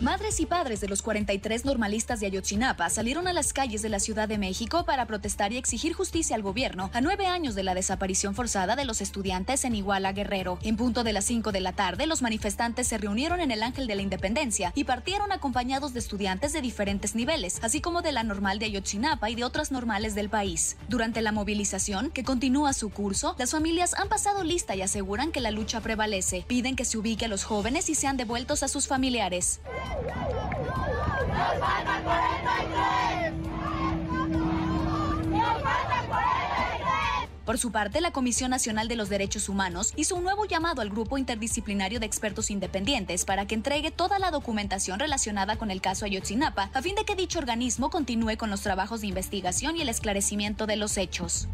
Madres y padres de los 43 normalistas de Ayotzinapa salieron a las calles de la Ciudad de México para protestar y exigir justicia al gobierno a nueve años de la desaparición forzada de los estudiantes en Iguala Guerrero. En punto de las 5 de la tarde, los manifestantes se reunieron en el Ángel de la Independencia y partieron acompañados de estudiantes de diferentes niveles, así como de la normal de Ayotzinapa y de otras normales del país. Durante la movilización, que continúa su curso, las familias han pasado lista y aseguran que la lucha prevalece. Piden que se ubique a los jóvenes y sean devueltos a sus familiares. Por su parte, la Comisión Nacional de los Derechos Humanos hizo un nuevo llamado al grupo interdisciplinario de expertos independientes para que entregue toda la documentación relacionada con el caso Ayotzinapa, a fin de que dicho organismo continúe con los trabajos de investigación y el esclarecimiento de los hechos.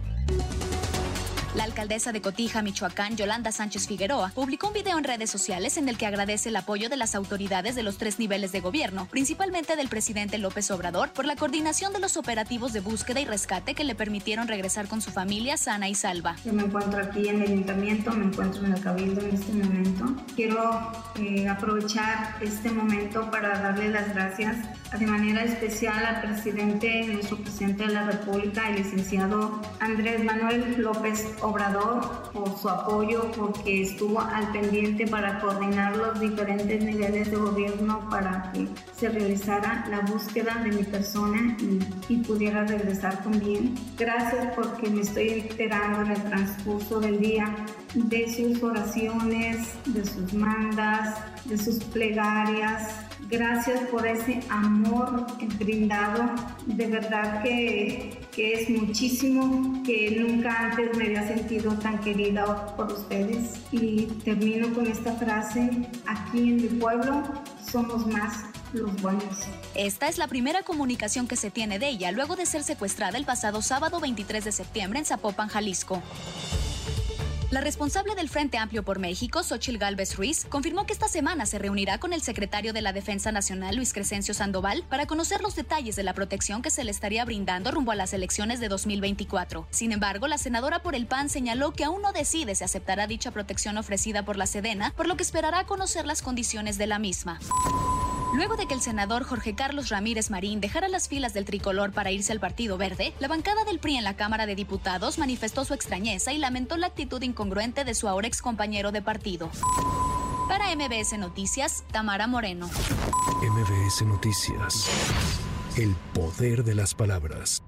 La alcaldesa de Cotija, Michoacán, Yolanda Sánchez Figueroa, publicó un video en redes sociales en el que agradece el apoyo de las autoridades de los tres niveles de gobierno, principalmente del presidente López Obrador, por la coordinación de los operativos de búsqueda y rescate que le permitieron regresar con su familia sana y salva. Yo me encuentro aquí en el ayuntamiento, me encuentro en el cabildo en este momento. Quiero eh, aprovechar este momento para darle las gracias de manera especial al presidente, nuestro presidente de la República, el licenciado Andrés Manuel López Obrador, por su apoyo, porque estuvo al pendiente para coordinar los diferentes niveles de gobierno para que se realizara la búsqueda de mi persona y, pudiera regresar con bien. Gracias porque me estoy enterando en el transcurso del día de sus oraciones, de sus mandas, de sus plegarias. Gracias por ese amor brindado. De verdad que, que es muchísimo, que nunca antes me había sentido tan querida por ustedes. Y termino con esta frase, aquí en mi pueblo somos más los buenos. Esta es la primera comunicación que se tiene de ella luego de ser secuestrada el pasado sábado 23 de septiembre en Zapopan, Jalisco. La responsable del Frente Amplio por México, Xochil Gálvez Ruiz, confirmó que esta semana se reunirá con el secretario de la Defensa Nacional, Luis Crescencio Sandoval, para conocer los detalles de la protección que se le estaría brindando rumbo a las elecciones de 2024. Sin embargo, la senadora por el PAN señaló que aún no decide si aceptará dicha protección ofrecida por la Sedena, por lo que esperará conocer las condiciones de la misma. Luego de que el senador Jorge Carlos Ramírez Marín dejara las filas del tricolor para irse al Partido Verde, la bancada del PRI en la Cámara de Diputados manifestó su extrañeza y lamentó la actitud incongruente de su ahora ex compañero de partido. Para MBS Noticias, Tamara Moreno. MBS Noticias. El poder de las palabras.